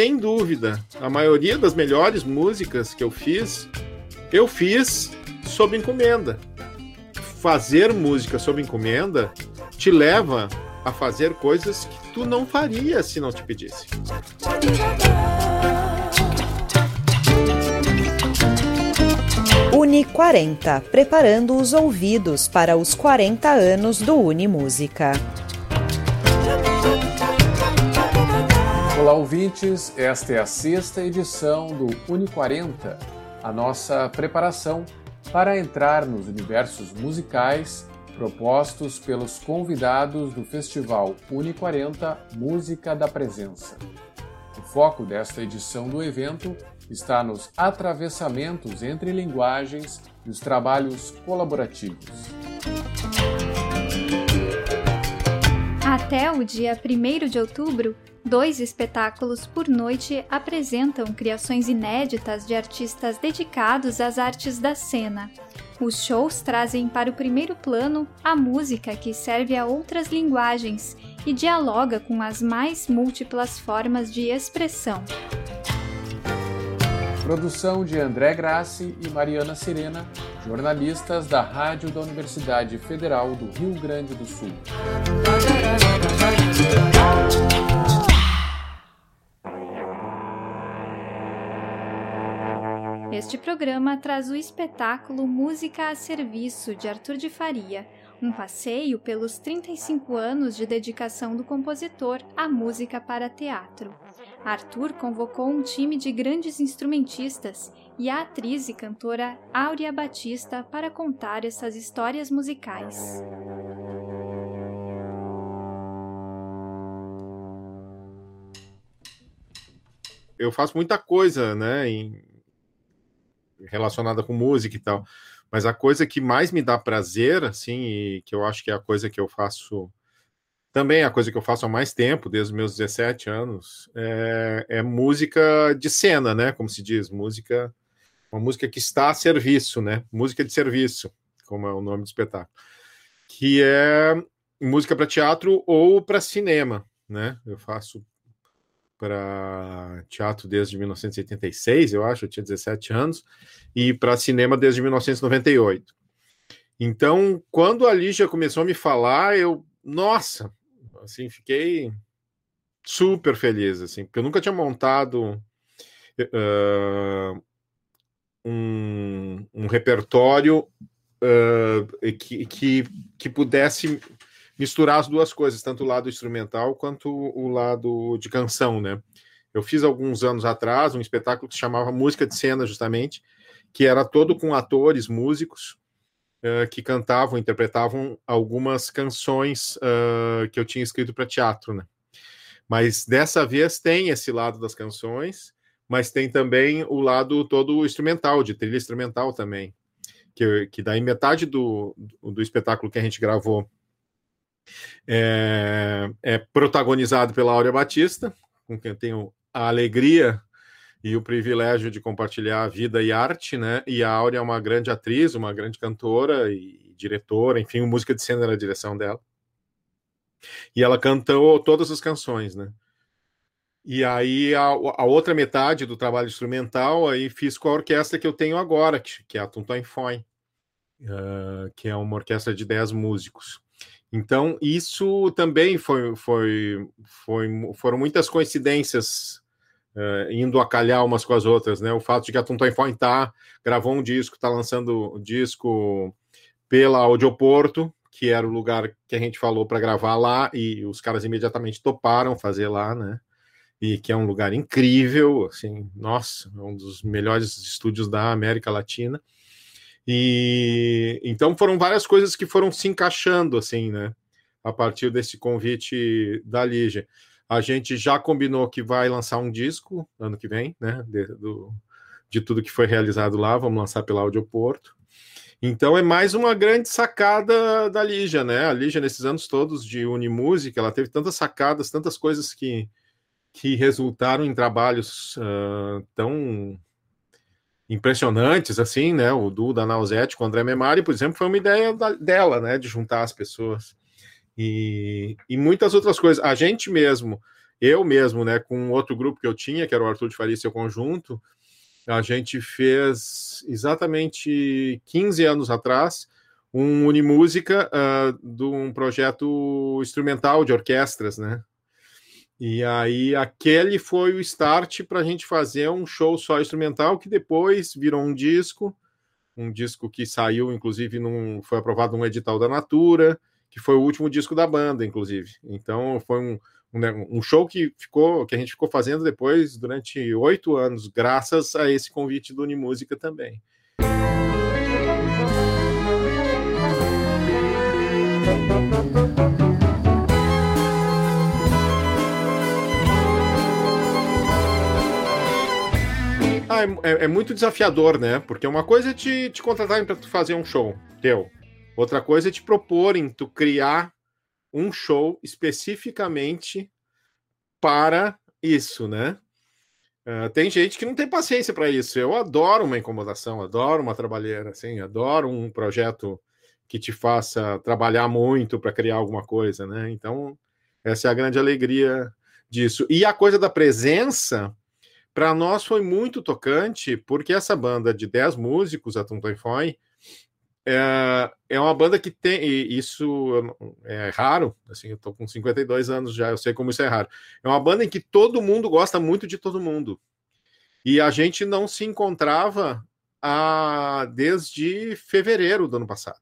sem dúvida, a maioria das melhores músicas que eu fiz, eu fiz sob encomenda. Fazer música sob encomenda te leva a fazer coisas que tu não faria se não te pedisse. Uni 40, preparando os ouvidos para os 40 anos do Uni Música. Olá, ouvintes. Esta é a sexta edição do Uni 40, a nossa preparação para entrar nos universos musicais propostos pelos convidados do Festival Uni 40 Música da Presença. O foco desta edição do evento está nos atravessamentos entre linguagens e os trabalhos colaborativos. Até o dia 1 de outubro, dois espetáculos por noite apresentam criações inéditas de artistas dedicados às artes da cena. Os shows trazem para o primeiro plano a música que serve a outras linguagens e dialoga com as mais múltiplas formas de expressão. Produção de André Grassi e Mariana Serena, jornalistas da Rádio da Universidade Federal do Rio Grande do Sul. Este programa traz o espetáculo Música a Serviço de Arthur de Faria, um passeio pelos 35 anos de dedicação do compositor à música para teatro. Arthur convocou um time de grandes instrumentistas e a atriz e cantora Áurea Batista para contar essas histórias musicais. Eu faço muita coisa, né, em... relacionada com música e tal, mas a coisa que mais me dá prazer, assim, e que eu acho que é a coisa que eu faço também a coisa que eu faço há mais tempo, desde os meus 17 anos, é, é, música de cena, né? Como se diz, música, uma música que está a serviço, né? Música de serviço, como é o nome do espetáculo, que é música para teatro ou para cinema, né? Eu faço para teatro desde 1986, eu acho, eu tinha 17 anos, e para cinema desde 1998. Então, quando a Lígia começou a me falar, eu, nossa, assim, fiquei super feliz, assim, porque eu nunca tinha montado uh, um, um, repertório uh, que, que, que pudesse misturar as duas coisas, tanto o lado instrumental quanto o lado de canção, né? Eu fiz alguns anos atrás um espetáculo que se chamava Música de Cena, justamente, que era todo com atores, músicos, uh, que cantavam, interpretavam algumas canções uh, que eu tinha escrito para teatro, né? Mas dessa vez tem esse lado das canções, mas tem também o lado todo instrumental, de trilha instrumental também, que, que daí metade do, do espetáculo que a gente gravou é, é protagonizado pela Áurea Batista, com quem eu tenho a alegria e o privilégio de compartilhar vida e arte, né? E a Áurea é uma grande atriz, uma grande cantora e diretora, enfim, música de cena na direção dela. E ela cantou todas as canções, né? E aí a, a, outra metade do trabalho instrumental aí fiz com a orquestra que eu tenho agora, que, que é a Tuntoin Foin, uh, que é uma orquestra de 10 músicos. Então, isso também foi, foi, foi foram muitas coincidências uh, indo a calhar umas com as outras, né? O fato de que a Tonton Fone tá, gravou um disco, está lançando um disco pela Audioporto, que era o lugar que a gente falou para gravar lá, e os caras imediatamente toparam fazer lá, né? E que é um lugar incrível, assim, nossa, um dos melhores estúdios da América Latina. E então foram várias coisas que foram se encaixando, assim, né? A partir desse convite da Lígia. A gente já combinou que vai lançar um disco ano que vem, né? De, do, de tudo que foi realizado lá, vamos lançar pela Audioporto. Então é mais uma grande sacada da Lígia, né? A Lígia, nesses anos todos de Unimúsica, ela teve tantas sacadas, tantas coisas que, que resultaram em trabalhos uh, tão impressionantes, assim, né? O do da Nausete com o André Memari, por exemplo, foi uma ideia da, dela, né? De juntar as pessoas e, e muitas outras coisas. A gente mesmo, eu mesmo, né, com outro grupo que eu tinha, que era o Arthur de Faria e seu conjunto, a gente fez exatamente 15 anos atrás um Unimúsica uh, de um projeto instrumental de orquestras, né? E aí aquele foi o start para a gente fazer um show só instrumental que depois virou um disco, um disco que saiu, inclusive, num, foi aprovado num edital da Natura, que foi o último disco da banda, inclusive. Então foi um, um, um show que ficou, que a gente ficou fazendo depois durante oito anos, graças a esse convite do Unimúsica também. Ah, é, é, é, muito desafiador, né? Porque uma coisa é te, te contratarem para fazer um show teu. Outra coisa é te proporem tu criar um show especificamente para isso, né? Uh, tem gente que não tem paciência para isso. Eu adoro uma incomodação, adoro uma trabalheira, assim, adoro um projeto que te faça trabalhar muito para criar alguma coisa, né? Então, essa é a grande alegria disso. E a coisa da presença para nós foi muito tocante, porque essa banda de 10 músicos, a Tum Foi, é, é uma banda que tem, isso é raro, assim, eu tô com 52 anos já, eu sei como isso é raro. É uma banda em que todo mundo gosta muito de todo mundo. E a gente não se encontrava a, desde fevereiro do ano passado.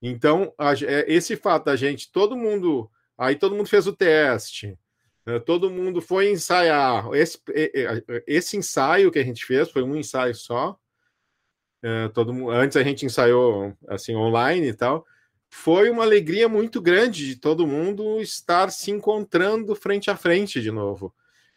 Então, a, é, esse fato da gente, todo mundo, aí todo mundo fez o teste, né, todo mundo foi ensaiar. Esse, esse ensaio que a gente fez foi um ensaio só. É, todo mundo, antes a gente ensaiou assim online e tal. Foi uma alegria muito grande de todo mundo estar se encontrando frente a frente de novo.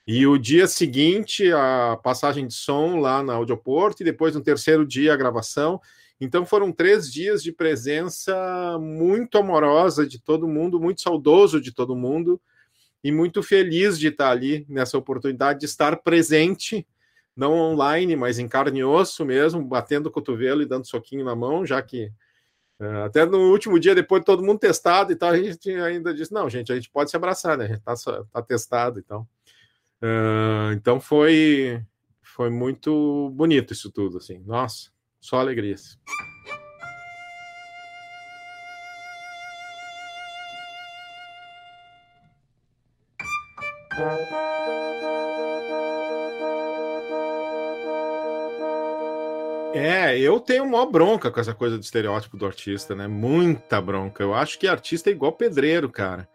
E o dia seguinte, a passagem de som lá na Audioporto, e depois no terceiro dia a gravação. Então foram três dias de presença muito amorosa de todo mundo, muito saudoso de todo mundo e muito feliz de estar ali nessa oportunidade de estar presente, não online, mas em carne e osso mesmo, batendo o cotovelo e dando soquinho na mão, já que uh, até no último dia, depois de todo mundo testado e tal, a gente ainda disse, não, gente, a gente pode se abraçar, né? A gente tá, tá testado então. Uh, então foi foi muito bonito isso tudo, assim. Nossa, só alegrias. É, eu tenho uma bronca com essa coisa do estereótipo do artista, né? Muita bronca. Eu acho que artista é igual pedreiro, cara.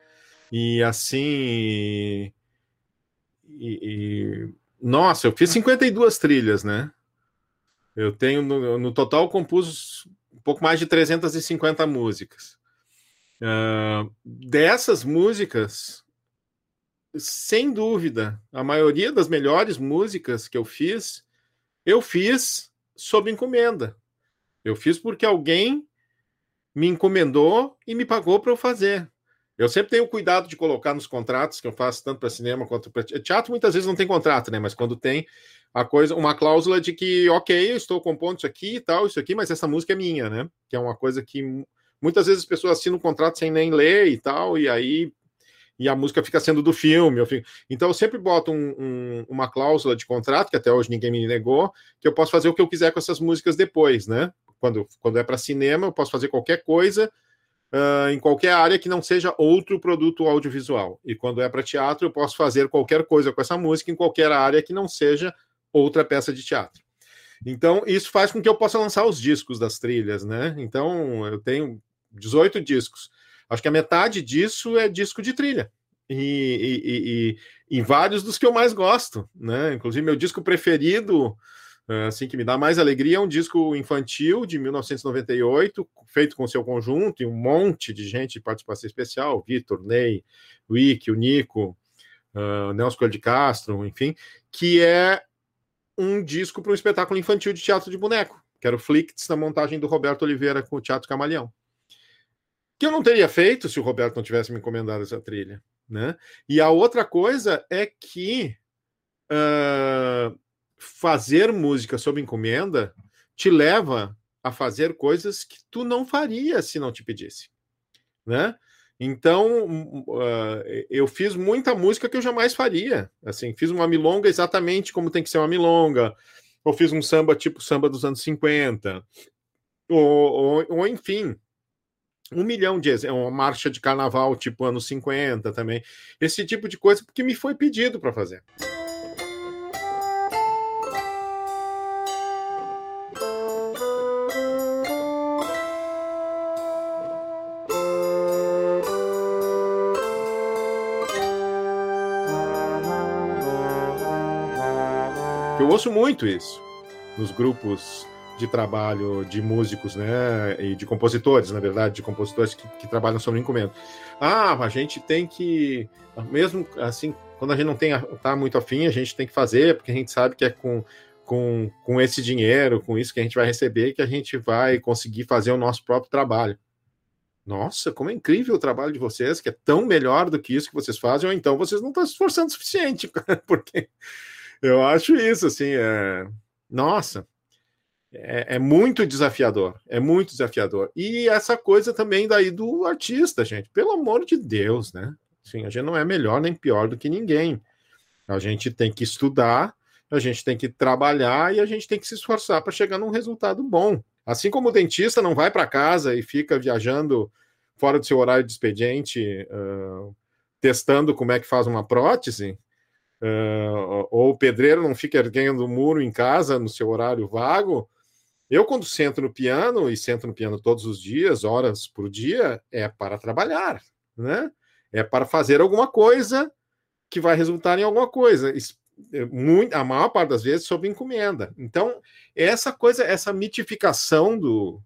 E assim. E, e... Nossa, eu fiz 52 trilhas, né? Eu tenho, no, no total, compus um pouco mais de 350 músicas. Uh, dessas músicas, sem dúvida, a maioria das melhores músicas que eu fiz, eu fiz sob encomenda. Eu fiz porque alguém me encomendou e me pagou para eu fazer. Eu sempre tenho cuidado de colocar nos contratos que eu faço tanto para cinema quanto para teatro. Muitas vezes não tem contrato, né? Mas quando tem a coisa, uma cláusula de que, ok, eu estou compondo isso aqui e tal, isso aqui, mas essa música é minha, né? Que é uma coisa que muitas vezes as pessoas assinam um contrato sem nem ler e tal, e aí e a música fica sendo do filme. Eu fico... Então eu sempre boto um, um, uma cláusula de contrato, que até hoje ninguém me negou, que eu posso fazer o que eu quiser com essas músicas depois, né? Quando, quando é para cinema, eu posso fazer qualquer coisa uh, em qualquer área que não seja outro produto audiovisual. E quando é para teatro, eu posso fazer qualquer coisa com essa música em qualquer área que não seja outra peça de teatro. Então, isso faz com que eu possa lançar os discos das trilhas, né? Então, eu tenho 18 discos. Acho que a metade disso é disco de trilha. E, e, e, e, vários dos que eu mais gosto, né? Inclusive, meu disco preferido, eh, assim, que me dá mais alegria, é um disco infantil de 1998, feito com seu conjunto, e um monte de gente de participação especial, Vitor, Ney, Wick, o Nico, uh, Nelson Coelho de Castro, enfim, que é um disco para um espetáculo infantil de teatro de boneco, que era o Flicts, na montagem do Roberto Oliveira com o Teatro Camaleão que eu não teria feito se o Roberto não tivesse me encomendado essa trilha. Né? E a outra coisa é que uh, fazer música sob encomenda te leva a fazer coisas que tu não faria se não te pedisse. Né? Então, uh, eu fiz muita música que eu jamais faria. Assim, fiz uma milonga exatamente como tem que ser uma milonga. Ou fiz um samba tipo samba dos anos 50. Ou, ou, ou enfim, um milhão de uma marcha de carnaval tipo anos 50 também. Esse tipo de coisa que me foi pedido para fazer. Eu ouço muito isso nos grupos de trabalho de músicos, né, e de compositores, na verdade, de compositores que, que trabalham sobre encomenda. Ah, a gente tem que, mesmo assim, quando a gente não tem, tá muito afim, a gente tem que fazer, porque a gente sabe que é com, com, com esse dinheiro, com isso que a gente vai receber, que a gente vai conseguir fazer o nosso próprio trabalho. Nossa, como é incrível o trabalho de vocês, que é tão melhor do que isso que vocês fazem, ou então vocês não estão se esforçando o suficiente, porque eu acho isso, assim, é... Nossa, é, é, muito desafiador, é muito desafiador. E essa coisa também daí do artista, gente, pelo amor de Deus, né? Assim, a gente não é melhor nem pior do que ninguém. A gente tem que estudar, a gente tem que trabalhar e a gente tem que se esforçar para chegar num resultado bom. Assim como o dentista não vai para casa e fica viajando fora do seu horário de expediente, uh, testando como é que faz uma prótese, uh, ou o pedreiro não fica erguendo o muro em casa no seu horário vago, eu, quando sento no piano, e sento no piano todos os dias, horas por dia, é para trabalhar, né? É para fazer alguma coisa que vai resultar em alguma coisa. É, muito, a maior parte das vezes sob encomenda. Então, essa coisa, essa mitificação do,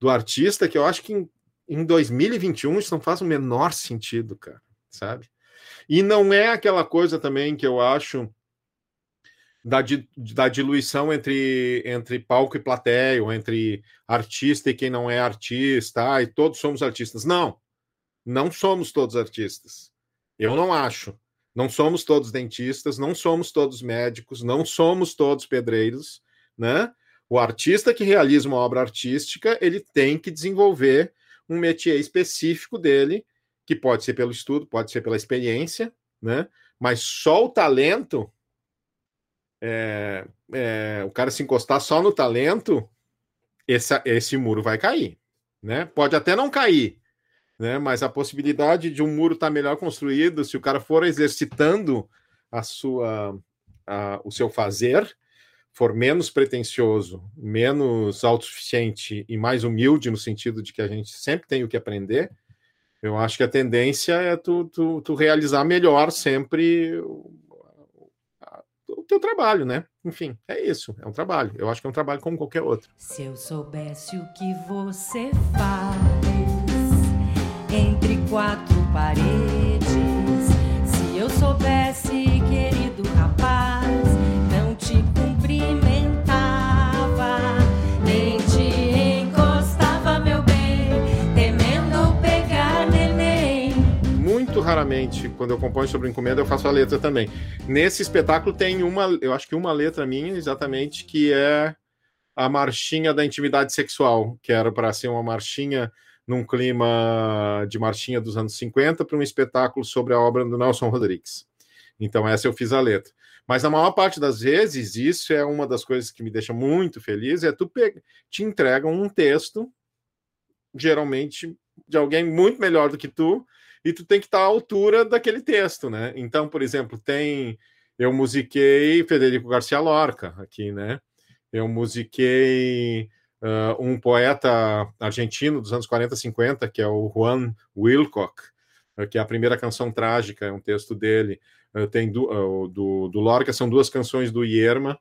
do artista, que eu acho que em, em 2021 isso não faz o menor sentido, cara, sabe? E não é aquela coisa também que eu acho da, da diluição entre, entre palco e plateia, ou entre artista e quem não é artista, ah, e todos somos artistas. Não, não somos todos artistas. Eu não acho. Não somos todos dentistas, não somos todos médicos, não somos todos pedreiros, né? O artista que realiza uma obra artística, ele tem que desenvolver um métier específico dele, que pode ser pelo estudo, pode ser pela experiência, né? Mas só o talento é, é, o cara se encostar só no talento, esse, esse muro vai cair. Né? Pode até não cair, né? mas a possibilidade de um muro estar tá melhor construído, se o cara for exercitando a sua, a, o seu fazer, for menos pretensioso, menos autossuficiente e mais humilde, no sentido de que a gente sempre tem o que aprender, eu acho que a tendência é tu, tu, tu realizar melhor sempre o teu trabalho, né? Enfim, é isso, é um trabalho. Eu acho que é um trabalho como qualquer outro. Se eu soubesse o que você faz entre quatro paredes, se eu soubesse, raramente, quando eu componho sobre encomenda, eu faço a letra também. Nesse espetáculo tem uma, eu acho que uma letra minha, exatamente, que é a marchinha da intimidade sexual, que era para ser uma marchinha num clima de marchinha dos anos 50 para um espetáculo sobre a obra do Nelson Rodrigues. Então, essa eu fiz a letra. Mas a maior parte das vezes, isso é uma das coisas que me deixa muito feliz, é tu te entregam um texto, geralmente de alguém muito melhor do que tu, e tu tem que estar à altura daquele texto, né? Então, por exemplo, tem eu musiquei Federico Garcia Lorca aqui, né? Eu musiquei uh, um poeta argentino dos anos 40 50, que é o Juan Wilcock, uh, que é a primeira canção trágica, é um texto dele. Uh, tem do, do, do, Lorca, são duas canções do Ierma.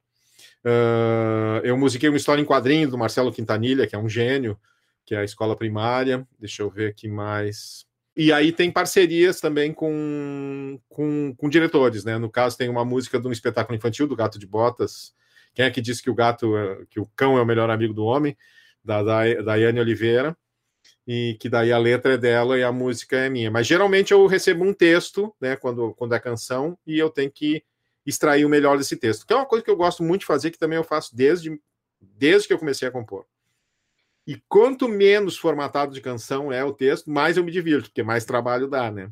eu musiquei uma história em quadrinho do Marcelo Quintanilha, que é um gênio, que é a escola primária. Deixa eu ver aqui mais. E aí tem parcerias também com, com, com, diretores, né? No caso, tem uma música de um espetáculo infantil do Gato de Botas. Quem é que disse que o gato, é, que o cão é o melhor amigo do homem? Da, da Daiane Oliveira. E que daí a letra é dela e a música é minha. Mas geralmente eu recebo um texto, né? Quando, quando é canção, e eu tenho que extrair o melhor desse texto. Que é uma coisa que eu gosto muito de fazer, que também eu faço desde, desde que eu comecei a compor. E quanto menos formatado de canção é o texto, mais eu me divirto, porque mais trabalho dá, né?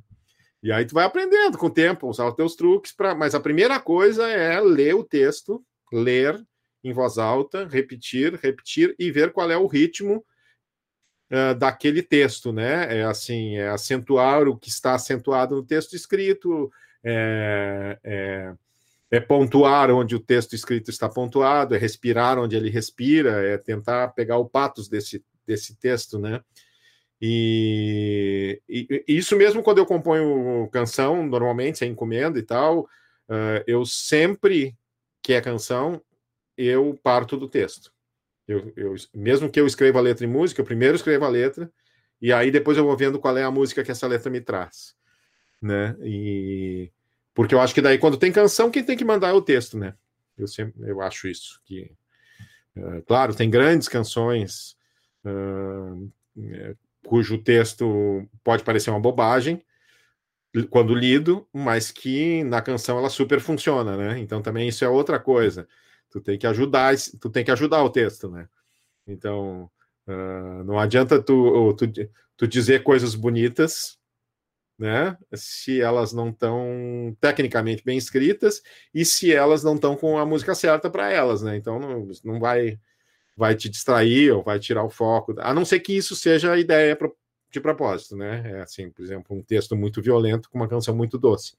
E aí tu vai aprendendo com o tempo, usar os teus truques para, mas a primeira coisa é ler o texto, ler em voz alta, repetir, repetir e ver qual é o ritmo uh, daquele texto, né? É assim, é acentuar o que está acentuado no texto escrito, é, é, é, pontuar onde o texto escrito está pontuado, é respirar onde ele respira, é tentar pegar o patos desse, desse texto, né? E, e, isso mesmo quando eu componho canção, normalmente, sem encomenda e tal, uh, eu sempre que é canção, eu parto do texto. Eu, eu, mesmo que eu escreva a letra em música, eu primeiro escrevo a letra, e aí depois eu vou vendo qual é a música que essa letra me traz. Né? E porque eu acho que daí quando tem canção, quem tem que mandar é o texto, né? Eu sempre eu acho isso que uh, claro, tem grandes canções uh, cujo texto pode parecer uma bobagem quando lido, mas que na canção ela super funciona, né? Então também isso é outra coisa. Tu tem que ajudar, tu tem que ajudar o texto, né? Então uh, não adianta tu, tu, tu dizer coisas bonitas né? Se elas não estão tecnicamente bem escritas e se elas não estão com a música certa para elas, né? Então não, não vai vai te distrair ou vai tirar o foco, a não ser que isso seja a ideia de propósito, né? É assim, por exemplo, um texto muito violento com uma canção muito doce,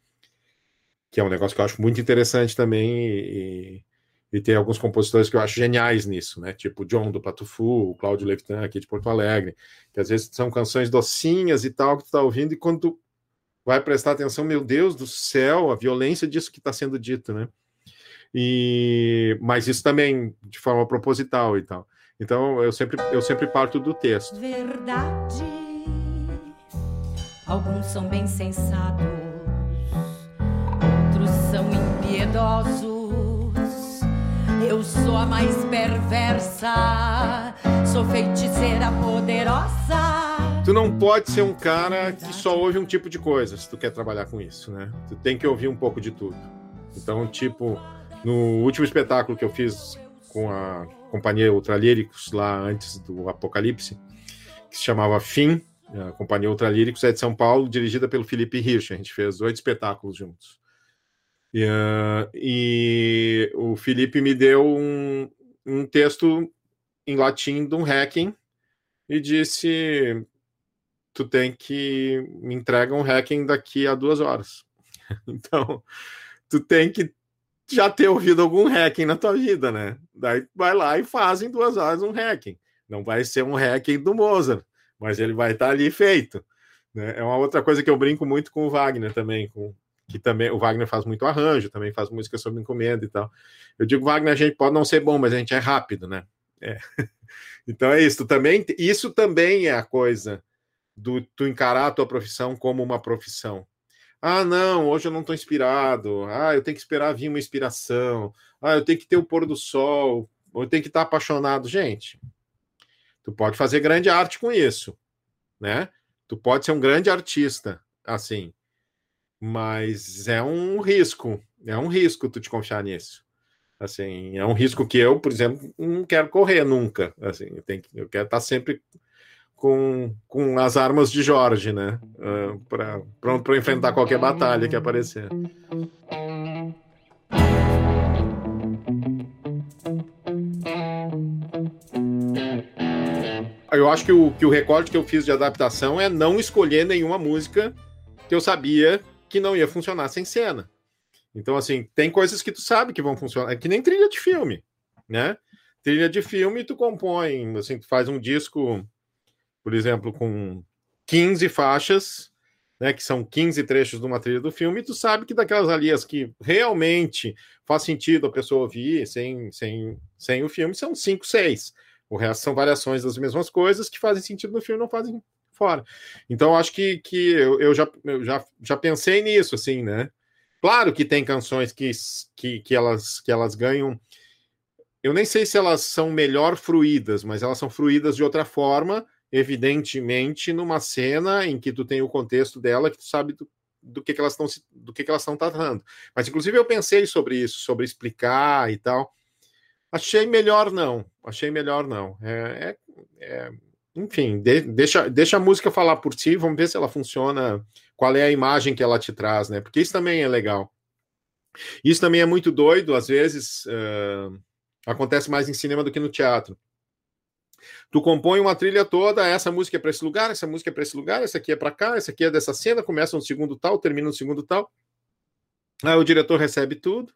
que é um negócio que eu acho muito interessante também e, e tem alguns compositores que eu acho geniais nisso, né? Tipo John do Patufu, o Cláudio Levitan aqui de Porto Alegre, que às vezes são canções docinhas e tal que tu tá ouvindo e quando tu vai prestar atenção, meu Deus do céu, a violência disso que está sendo dito, né? E mas isso também de forma proposital e tal. Então eu sempre eu sempre parto do texto. Verdade. Alguns são bem sensatos, outros são impiedosos. Eu sou a mais perversa, sou feiticeira poderosa tu não pode ser um cara que só ouve um tipo de coisa se tu quer trabalhar com isso, né? Tu tem que ouvir um pouco de tudo. Então, tipo, no último espetáculo que eu fiz com a companhia Ultralíricos, lá antes do Apocalipse, que se chamava Fim, a companhia Ultralíricos é de São Paulo, dirigida pelo Felipe Hirsch. A gente fez oito espetáculos juntos. E, uh, e o Felipe me deu um, um texto em latim de um hacking e disse: tu tem que me entrega um hacking daqui a duas horas. Então, tu tem que já ter ouvido algum hacking na tua vida, né? Daí vai lá e faz em duas horas um hacking. Não vai ser um hacking do Mozart, mas ele vai estar ali feito. Né? É uma outra coisa que eu brinco muito com o Wagner também, com que também o Wagner faz muito arranjo, também faz música sobre encomenda e tal. Eu digo, Wagner, a gente pode não ser bom, mas a gente é rápido, né? É. Então é isso. Também, isso também é a coisa do tu encarar a tua profissão como uma profissão. Ah, não, hoje eu não estou inspirado. Ah, eu tenho que esperar vir uma inspiração. Ah, eu tenho que ter o pôr do sol. Eu tenho que estar apaixonado. Gente, tu pode fazer grande arte com isso, né? Tu pode ser um grande artista, assim, mas é um risco. É um risco tu te confiar nisso. Assim, é um risco que eu, por exemplo, não quero correr nunca. Assim, eu, tenho, eu quero estar sempre com, com as armas de Jorge, né? Uh, pra, pronto para enfrentar qualquer batalha que aparecer. Eu acho que o, que o recorde que eu fiz de adaptação é não escolher nenhuma música que eu sabia que não ia funcionar sem cena. Então, assim, tem coisas que tu sabe que vão funcionar. É que nem trilha de filme, né? Trilha de filme, tu compõe, assim, tu faz um disco por exemplo, com 15 faixas, né, que são 15 trechos de uma trilha do filme, e tu sabe que daquelas ali as que realmente faz sentido a pessoa ouvir sem, sem, sem o filme são 5, 6. O resto são variações das mesmas coisas que fazem sentido no filme não fazem fora. Então, acho que, que eu, eu, já, eu já, já pensei nisso, assim, né? Claro que tem canções que, que, que, elas, que elas ganham. Eu nem sei se elas são melhor fruídas, mas elas são fruídas de outra forma evidentemente, numa cena em que tu tem o contexto dela, que tu sabe do, do que, que elas estão do que, que elas estão tratando. Mas, inclusive, eu pensei sobre isso, sobre explicar e tal. Achei melhor não. Achei melhor não. É, é, é enfim, de, deixa, deixa a música falar por si, vamos ver se ela funciona, qual é a imagem que ela te traz, né? Porque isso também é legal. Isso também é muito doido, às vezes uh, acontece mais em cinema do que no teatro. Tu compõe uma trilha toda, essa música é para esse lugar, essa música é para esse lugar, essa aqui é para cá, essa aqui é dessa cena, começa no segundo tal, termina no segundo tal. Aí o diretor recebe tudo,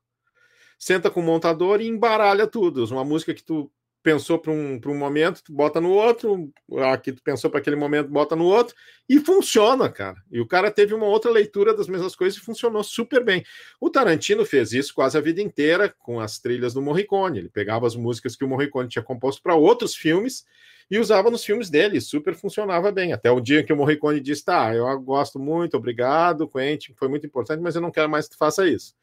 senta com o montador e embaralha tudo. Uma música que tu pensou para um, um momento, tu bota no outro, aqui tu pensou para aquele momento, bota no outro, e funciona, cara. E o cara teve uma outra leitura das mesmas coisas e funcionou super bem. O Tarantino fez isso quase a vida inteira com as trilhas do Morricone. Ele pegava as músicas que o Morricone tinha composto para outros filmes e usava nos filmes dele, super funcionava bem. Até o dia que o Morricone disse: Tá, eu gosto muito, obrigado, Quentin, foi muito importante, mas eu não quero mais que tu faça isso.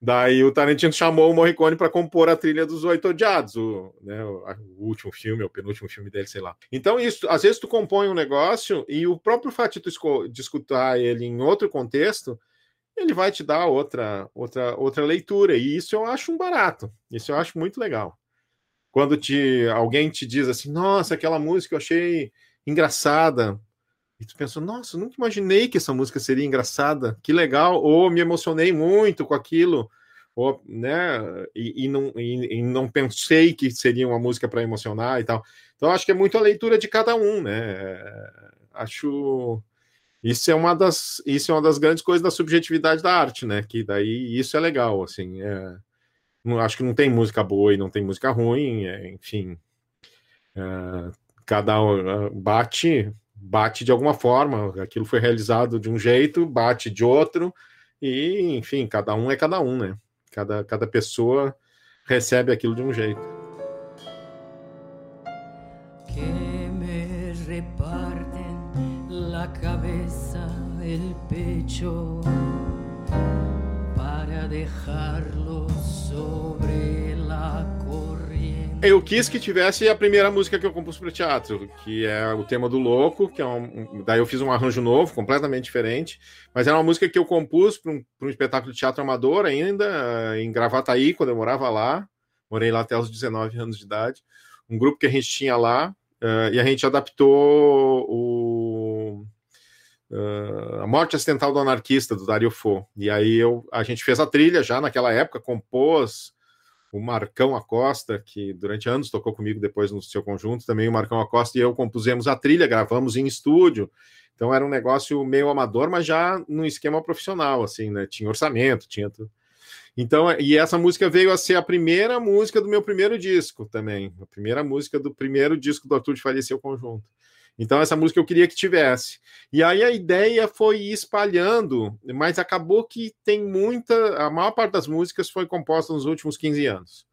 Daí o Tarantino chamou o Morricone para compor a trilha dos Oito Odiados, o, né, o, o, último filme, o penúltimo filme dele, sei lá. Então, isso, às vezes tu compõe um negócio e o próprio fato de tu de escutar ele em outro contexto, ele vai te dar outra, outra, outra leitura. E isso eu acho um barato. Isso eu acho muito legal. Quando te, alguém te diz assim, nossa, aquela música eu achei engraçada. E tu pensa, nossa, nunca imaginei que essa música seria engraçada, que legal, ou me emocionei muito com aquilo, ou, né, e, e não, e, e, não pensei que seria uma música para emocionar e tal. Então, acho que é muito a leitura de cada um, né? Acho. Isso é uma das, isso é uma das grandes coisas da subjetividade da arte, né? Que daí isso é legal, assim. É, acho que não tem música boa e não tem música ruim, é, enfim. É, cada um bate bate de alguma forma, aquilo foi realizado de um jeito, bate de outro, e enfim, cada um é cada um, né? Cada, cada pessoa recebe aquilo de um jeito. Que me repartem la cabeça, el pecho, para dejarlo eu quis que tivesse a primeira música que eu compus para teatro, que é o tema do Louco, que é um, daí eu fiz um arranjo novo, completamente diferente, mas era uma música que eu compus para um, um, espetáculo de teatro amador ainda, em Gravataí, quando eu morava lá, morei lá até os 19 anos de idade, um grupo que a gente tinha lá, uh, e a gente adaptou o uh, A Morte Acidental do Anarquista, do Dario Fo, e aí eu, a gente fez a trilha já naquela época, compôs o Marcão Acosta, que durante anos tocou comigo depois no seu conjunto, também o Marcão Acosta e eu compusemos a trilha, gravamos em estúdio. Então era um negócio meio amador, mas já no esquema profissional, assim, né? Tinha orçamento, tinha tudo. Então, e essa música veio a ser a primeira música do meu primeiro disco também, a primeira música do primeiro disco do Arthur de Faria Seu Conjunto. Então, essa música eu queria que tivesse. E aí a ideia foi ir espalhando, mas acabou que tem muita. A maior parte das músicas foi composta nos últimos 15 anos.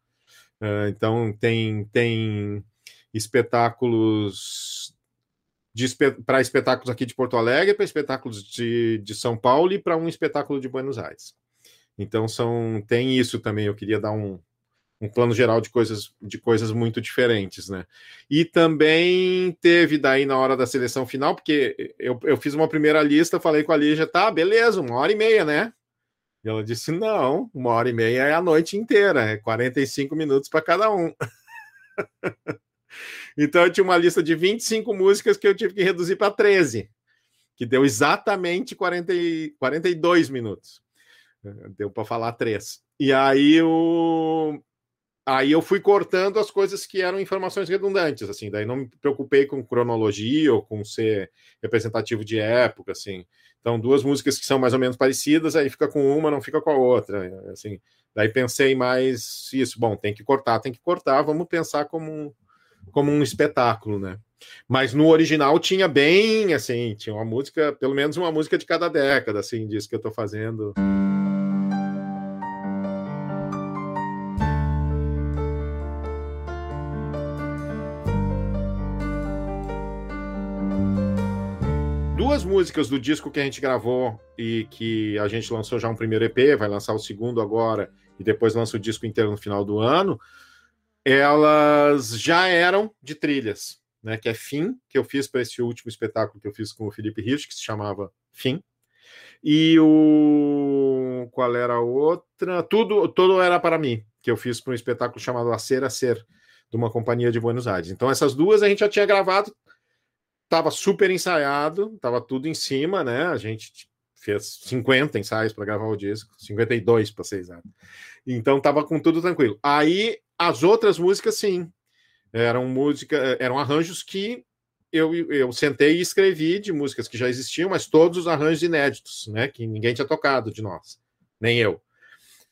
Uh, então, tem, tem espetáculos para espetáculos aqui de Porto Alegre, para espetáculos de, de São Paulo e para um espetáculo de Buenos Aires. Então são tem isso também. Eu queria dar um, um plano geral de coisas de coisas muito diferentes, né? E também teve daí na hora da seleção final, porque eu, eu fiz uma primeira lista, falei com a Lígia, tá, beleza, uma hora e meia, né? E ela disse: não, uma hora e meia é a noite inteira, é 45 minutos para cada um. então eu tinha uma lista de 25 músicas que eu tive que reduzir para 13, que deu exatamente 40, 42 minutos. Deu para falar três. E aí o Aí eu fui cortando as coisas que eram informações redundantes, assim, daí não me preocupei com cronologia ou com ser representativo de época, assim. Então, duas músicas que são mais ou menos parecidas, aí fica com uma, não fica com a outra, assim. Daí pensei mais isso, bom, tem que cortar, tem que cortar, vamos pensar como um, como um espetáculo, né? Mas no original tinha bem, assim, tinha uma música, pelo menos uma música de cada década, assim, disso que eu tô fazendo. Duas músicas do disco que a gente gravou e que a gente lançou já um primeiro EP, vai lançar o segundo agora e depois lança o disco inteiro no final do ano. Elas já eram de trilhas, né? Que é Fim, que eu fiz para esse último espetáculo que eu fiz com o Felipe Rich, que se chamava Fim. E o. Qual era a outra? Tudo, tudo era para mim, que eu fiz para um espetáculo chamado A Ser a Ser, de uma companhia de Buenos Aires. Então, essas duas a gente já tinha gravado, estava super ensaiado, estava tudo em cima, né? A gente fez 50 ensaios para gravar o disco, 52 para ser exato. Então, estava com tudo tranquilo. Aí, as outras músicas, sim, eram música, eram arranjos que eu, eu sentei e escrevi de músicas que já existiam, mas todos os arranjos inéditos, né? Que ninguém tinha tocado de nós, nem eu.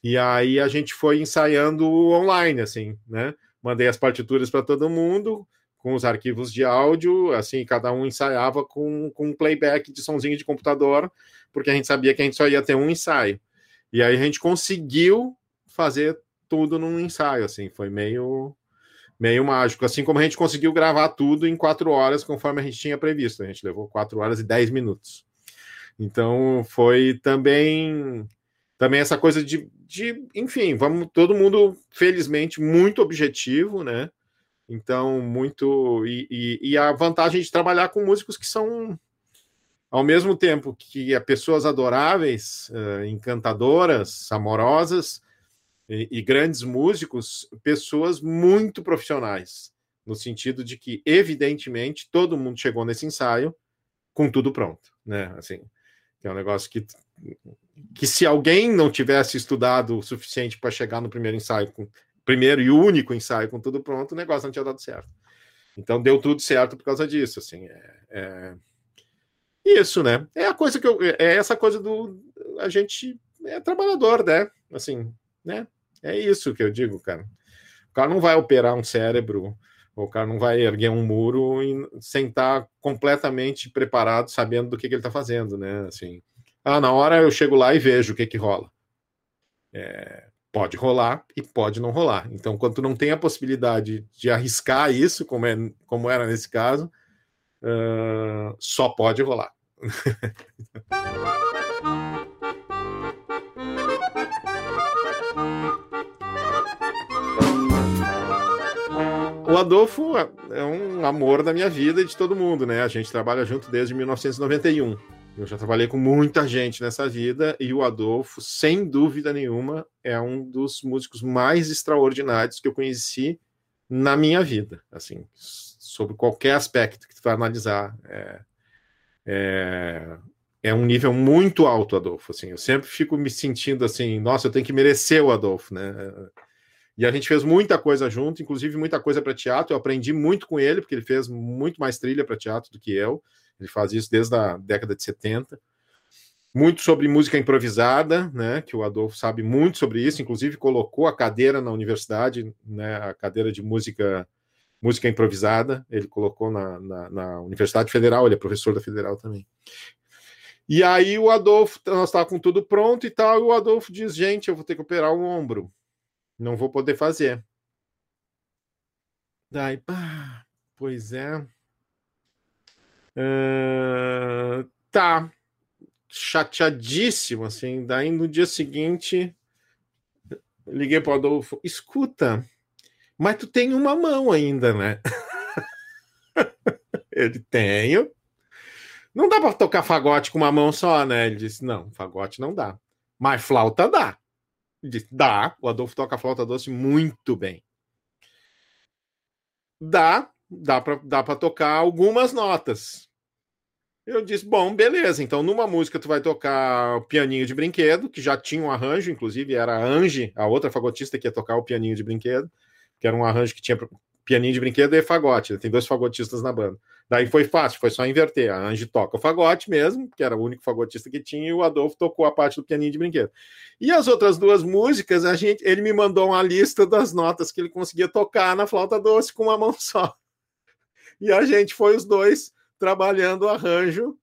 E aí a gente foi ensaiando online, assim, né? Mandei as partituras para todo mundo, com os arquivos de áudio, assim, cada um ensaiava com, com um playback de sonzinho de computador, porque a gente sabia que a gente só ia ter um ensaio. E aí a gente conseguiu fazer tudo num ensaio, assim, foi meio meio mágico. Assim como a gente conseguiu gravar tudo em quatro horas, conforme a gente tinha previsto. A gente levou quatro horas e dez minutos. Então foi também também essa coisa de, de enfim, vamos todo mundo felizmente muito objetivo, né? Então muito e, e, e a vantagem de trabalhar com músicos que são ao mesmo tempo que é pessoas adoráveis, uh, encantadoras, amorosas, e, e grandes músicos, pessoas muito profissionais, no sentido de que, evidentemente, todo mundo chegou nesse ensaio com tudo pronto, né? Assim, é um negócio que, que se alguém não tivesse estudado o suficiente para chegar no primeiro ensaio, com, primeiro e único ensaio com tudo pronto, o negócio não tinha dado certo. Então deu tudo certo por causa disso, assim, é, é... isso, né? É a coisa que eu, é essa coisa do a gente é trabalhador, né? Assim, né? É isso que eu digo, cara. O cara não vai operar um cérebro, o cara não vai erguer um muro sem estar completamente preparado, sabendo do que, que ele está fazendo, né? Assim, ah, na hora eu chego lá e vejo o que que rola. É, pode rolar e pode não rolar. Então, quando tu não tem a possibilidade de arriscar isso, como, é, como era nesse caso, uh, só pode rolar. o Adolfo é um amor da minha vida e de todo mundo, né? A gente trabalha junto desde 1991. Eu já trabalhei com muita gente nessa vida e o Adolfo, sem dúvida nenhuma, é um dos músicos mais extraordinários que eu conheci na minha vida, assim, sobre qualquer aspecto que tu vai analisar. É, é, é, um nível muito alto, Adolfo. Assim, eu sempre fico me sentindo assim, nossa, eu tenho que merecer o Adolfo, né? E a gente fez muita coisa junto, inclusive muita coisa para teatro. Eu aprendi muito com ele, porque ele fez muito mais trilha para teatro do que eu. Ele faz isso desde a década de 70. Muito sobre música improvisada, né? Que o Adolfo sabe muito sobre isso, inclusive colocou a cadeira na universidade, né? A cadeira de música música improvisada, ele colocou na, na, na Universidade Federal, ele é professor da Federal também. E aí o Adolfo, nós estávamos com tudo pronto e tal, e o Adolfo diz, gente, eu vou ter que operar o ombro não vou poder fazer. Daí, pá, pois é. Uh, tá. Chateadíssimo, assim. Daí no dia seguinte, liguei para o Adolfo: escuta, mas tu tem uma mão ainda, né? Ele tenho. Não dá para tocar fagote com uma mão só, né? Ele disse: não, fagote não dá. Mas flauta dá. Disse, dá. O Adolfo toca flauta doce muito bem. Dá, dá para dá tocar algumas notas. Eu disse, bom, beleza. Então, numa música, tu vai tocar o pianinho de brinquedo, que já tinha um arranjo, inclusive era a Ange, a outra fagotista que ia tocar o pianinho de brinquedo, que era um arranjo que tinha pianinho de brinquedo e fagote. Tem dois fagotistas na banda. Daí foi fácil, foi só inverter. A Angie toca o fagote mesmo, que era o único fagotista que tinha, e o Adolfo tocou a parte do pianinho de brinquedo. E as outras duas músicas, a gente, ele me mandou uma lista das notas que ele conseguia tocar na flauta doce com uma mão só. E a gente foi os dois trabalhando o arranjo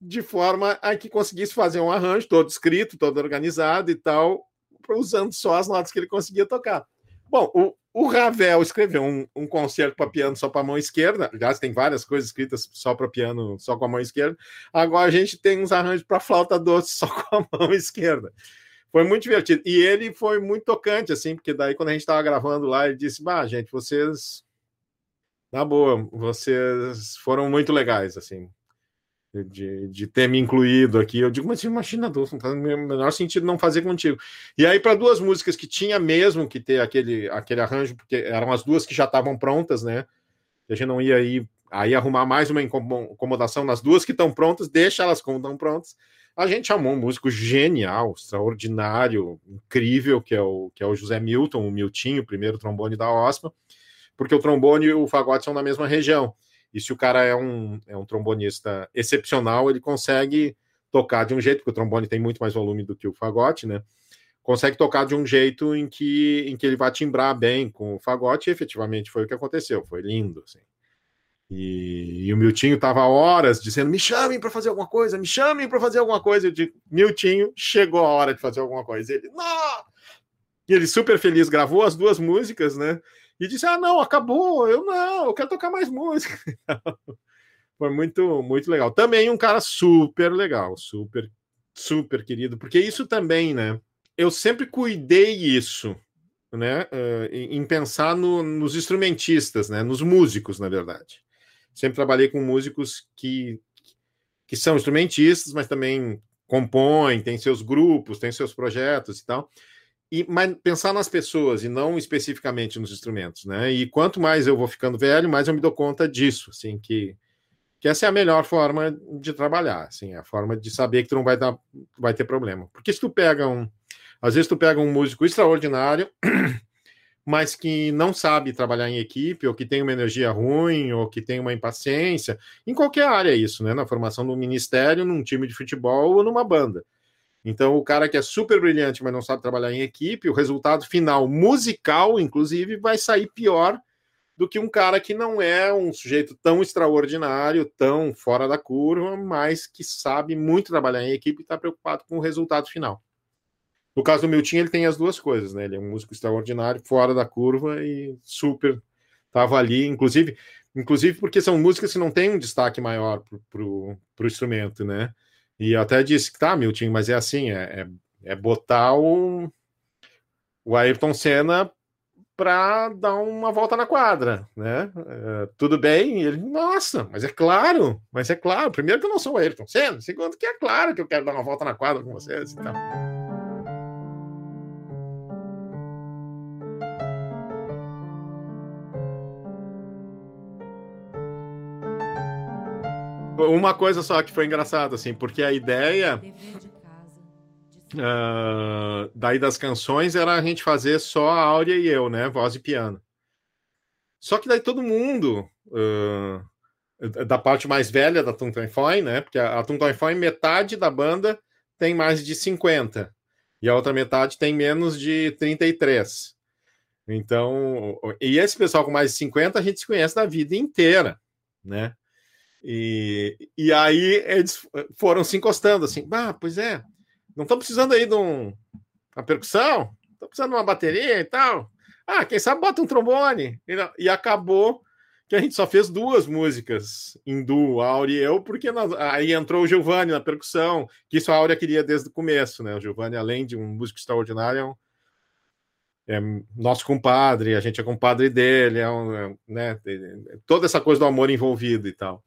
de forma a que conseguisse fazer um arranjo todo escrito, todo organizado e tal, usando só as notas que ele conseguia tocar. Bom, o, o Ravel escreveu um, um concerto para piano só para a mão esquerda. Aliás, tem várias coisas escritas só para piano, só com a mão esquerda. Agora a gente tem uns arranjos para flauta doce só com a mão esquerda. Foi muito divertido. E ele foi muito tocante, assim, porque daí quando a gente estava gravando lá, ele disse: Bah, gente, vocês. Na boa, vocês foram muito legais, assim. de, de ter me incluído aqui. Eu digo, mas imagina, não faz o menor sentido não fazer contigo. E aí, para duas músicas que tinha mesmo que ter aquele, aquele arranjo, porque eram as duas que já estavam prontas, né? A gente não ia ir aí arrumar mais uma incomodação nas duas que estão prontas, deixa elas como estão prontas. A gente chamou um músico genial, extraordinário, incrível, que é o, que é o José Milton, o Miltinho, primeiro trombone da OSPA, porque o trombone e o fagote são na mesma região. E se o cara é um, é um trombonista excepcional, ele consegue tocar de um jeito, porque o trombone tem muito mais volume do que o fagote, né? Consegue tocar de um jeito em que, em que ele vai timbrar bem com o fagote, e efetivamente foi o que aconteceu, foi lindo, assim. E, e o Miltinho estava horas dizendo: me chamem para fazer alguma coisa, me chamem para fazer alguma coisa. Eu digo: Miltinho, chegou a hora de fazer alguma coisa. Ele, não! E ele, super feliz, gravou as duas músicas, né? E disse: ah, não, acabou. Eu não, eu quero tocar mais música. Foi muito, muito legal. Também um cara super legal, super, super querido, porque isso também, né? Eu sempre cuidei isso, né? Uh, em pensar no, nos instrumentistas, né? Nos músicos, na verdade sempre trabalhei com músicos que, que são instrumentistas, mas também compõem, têm seus grupos, têm seus projetos e tal. E, mas pensar nas pessoas e não especificamente nos instrumentos, né? E quanto mais eu vou ficando velho, mais eu me dou conta disso, assim, que, que essa é a melhor forma de trabalhar, assim, a forma de saber que tu não vai dar, vai ter problema. Porque se tu pega um, às vezes tu pega um músico extraordinário mas que não sabe trabalhar em equipe, ou que tem uma energia ruim, ou que tem uma impaciência, em qualquer área é isso, né? Na formação do ministério, num time de futebol ou numa banda. Então, o cara que é super brilhante, mas não sabe trabalhar em equipe, o resultado final musical, inclusive, vai sair pior do que um cara que não é um sujeito tão extraordinário, tão fora da curva, mas que sabe muito trabalhar em equipe e está preocupado com o resultado final. No caso do Milton, ele tem as duas coisas, né? Ele é um músico extraordinário, fora da curva e super estava ali, inclusive, inclusive porque são músicas que não têm um destaque maior para o instrumento, né? E eu até disse que tá, Milton, mas é assim, é, é, é botar o, o Ayrton Senna para dar uma volta na quadra, né? É, tudo bem? E ele, nossa, mas é claro, mas é claro. Primeiro que eu não sou o Ayrton Senna, segundo que é claro que eu quero dar uma volta na quadra com vocês e então. tal. Uma coisa só que foi engraçada, assim, porque a ideia uh, daí das canções era a gente fazer só a Áurea e eu, né? Voz e piano. Só que daí todo mundo, uh, da parte mais velha da Foi, né? Porque a, a Foi, metade da banda tem mais de 50. E a outra metade tem menos de 33. Então, e esse pessoal com mais de 50 a gente se conhece da vida inteira, né? E, e aí eles foram se encostando assim, ah, pois é, não estão precisando aí de um, uma percussão, estão precisando de uma bateria e tal. Ah, quem sabe bota um trombone. E, e acabou que a gente só fez duas músicas em duo, a Áurea e eu, porque nós, aí entrou o Giovanni na percussão, que isso a Áurea queria desde o começo, né? O Giovanni, além de um músico extraordinário, é, um, é nosso compadre, a gente é compadre dele, é um, é, né? Toda essa coisa do amor envolvido e tal.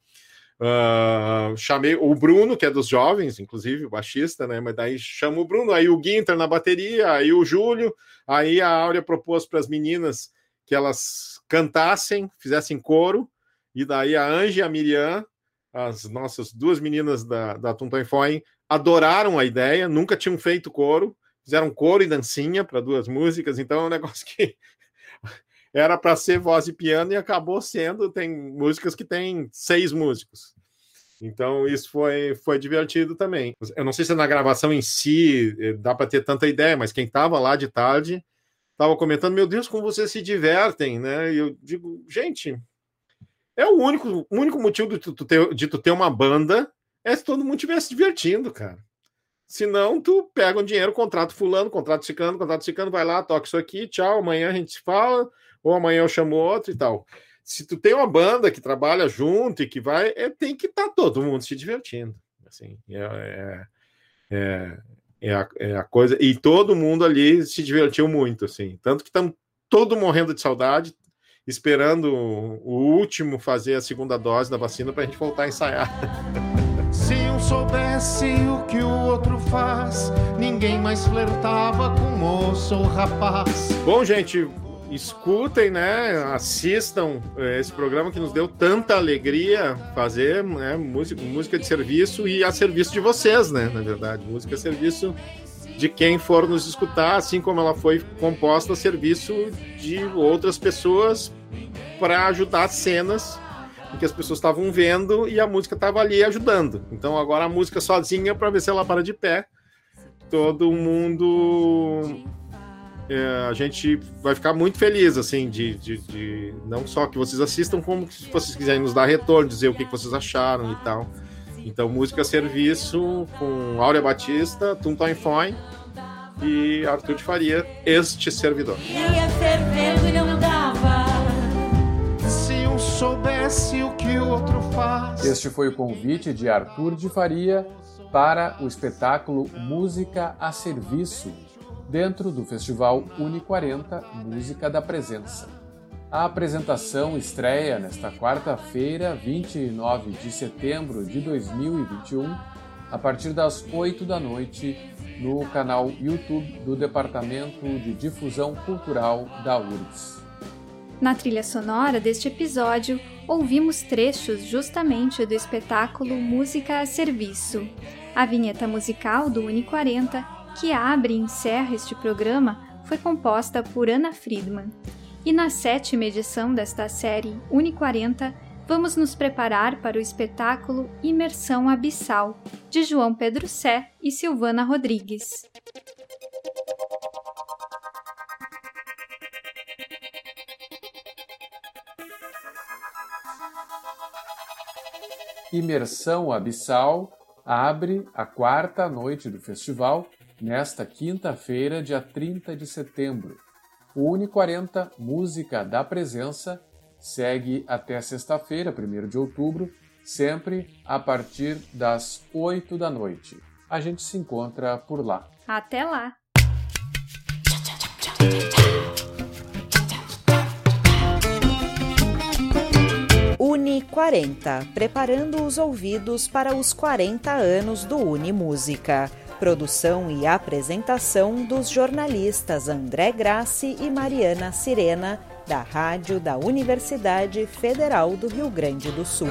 Uh, chamei o Bruno, que é dos jovens, inclusive, o baixista, né? Mas daí chamo o Bruno, aí o Guinter na bateria, aí o Júlio, aí a Áurea propôs para as meninas que elas cantassem, fizessem coro, e daí a Ange e a Miriam, as nossas duas meninas da, da Tuntan Foin, adoraram a ideia, nunca tinham feito coro, fizeram coro e dancinha para duas músicas, então é um negócio que era para ser voz e piano e acabou sendo. Tem músicas que tem seis músicos. Então isso foi, foi divertido também. Eu não sei se na gravação em si eh, dá para ter tanta ideia, mas quem estava lá de tarde estava comentando: Meu Deus, como vocês se divertem, né? E eu digo, gente, é o único, o único motivo de tu, ter, de tu ter uma banda é se todo mundo estivesse se divertindo, cara. Senão, tu pega um dinheiro, contrato fulano, contrato ciclano, contrato ciclano, vai lá, toca isso aqui, tchau, amanhã a gente se fala, ou amanhã eu chamo outro e tal. Se tu tem uma banda que trabalha junto e que vai, é, tem que estar tá todo mundo se divertindo. Assim, é, é, é, é, a, é a coisa. E todo mundo ali se divertiu muito, assim. Tanto que estamos todo morrendo de saudade, esperando o último fazer a segunda dose da vacina para a gente voltar a ensaiar. soubesse o que o outro faz, ninguém mais flertava com moço ou rapaz. Bom, gente, escutem, né? Assistam eh, esse programa que nos deu tanta alegria fazer, né? Música, música de serviço e a serviço de vocês, né? Na verdade, música a serviço de quem for nos escutar, assim como ela foi composta a serviço de outras pessoas para ajudar cenas que as pessoas estavam vendo e a música estava ali ajudando. Então agora a música sozinha para ver se ela para de pé. Todo mundo é, a gente vai ficar muito feliz, assim, de, de, de, não só que vocês assistam, como se vocês quiserem nos dar retorno, dizer o que, que vocês acharam e tal. Então, música serviço com Áurea Batista, Tum Time Fine e Arthur de Faria, este servidor. Ia fervendo e não dava. Se um soubesse o que o outro faz. Este foi o convite de Arthur de Faria para o espetáculo Música a Serviço, dentro do Festival Uni 40 Música da Presença. A apresentação estreia nesta quarta-feira, 29 de setembro de 2021, a partir das 8 da noite, no canal YouTube do Departamento de Difusão Cultural da URGS. Na trilha sonora deste episódio, ouvimos trechos justamente do espetáculo Música a Serviço. A vinheta musical do Uni 40, que abre e encerra este programa, foi composta por Ana Friedman. E na sétima edição desta série Uni 40, vamos nos preparar para o espetáculo Imersão Abissal, de João Pedro Sé e Silvana Rodrigues. Imersão Abissal abre a quarta noite do festival nesta quinta-feira, dia 30 de setembro. O Uni 40 Música da Presença segue até sexta-feira, 1 de outubro, sempre a partir das 8 da noite. A gente se encontra por lá. Até lá! Uni 40 preparando os ouvidos para os 40 anos do Uni Música. Produção e apresentação dos jornalistas André Grassi e Mariana Sirena, da Rádio da Universidade Federal do Rio Grande do Sul.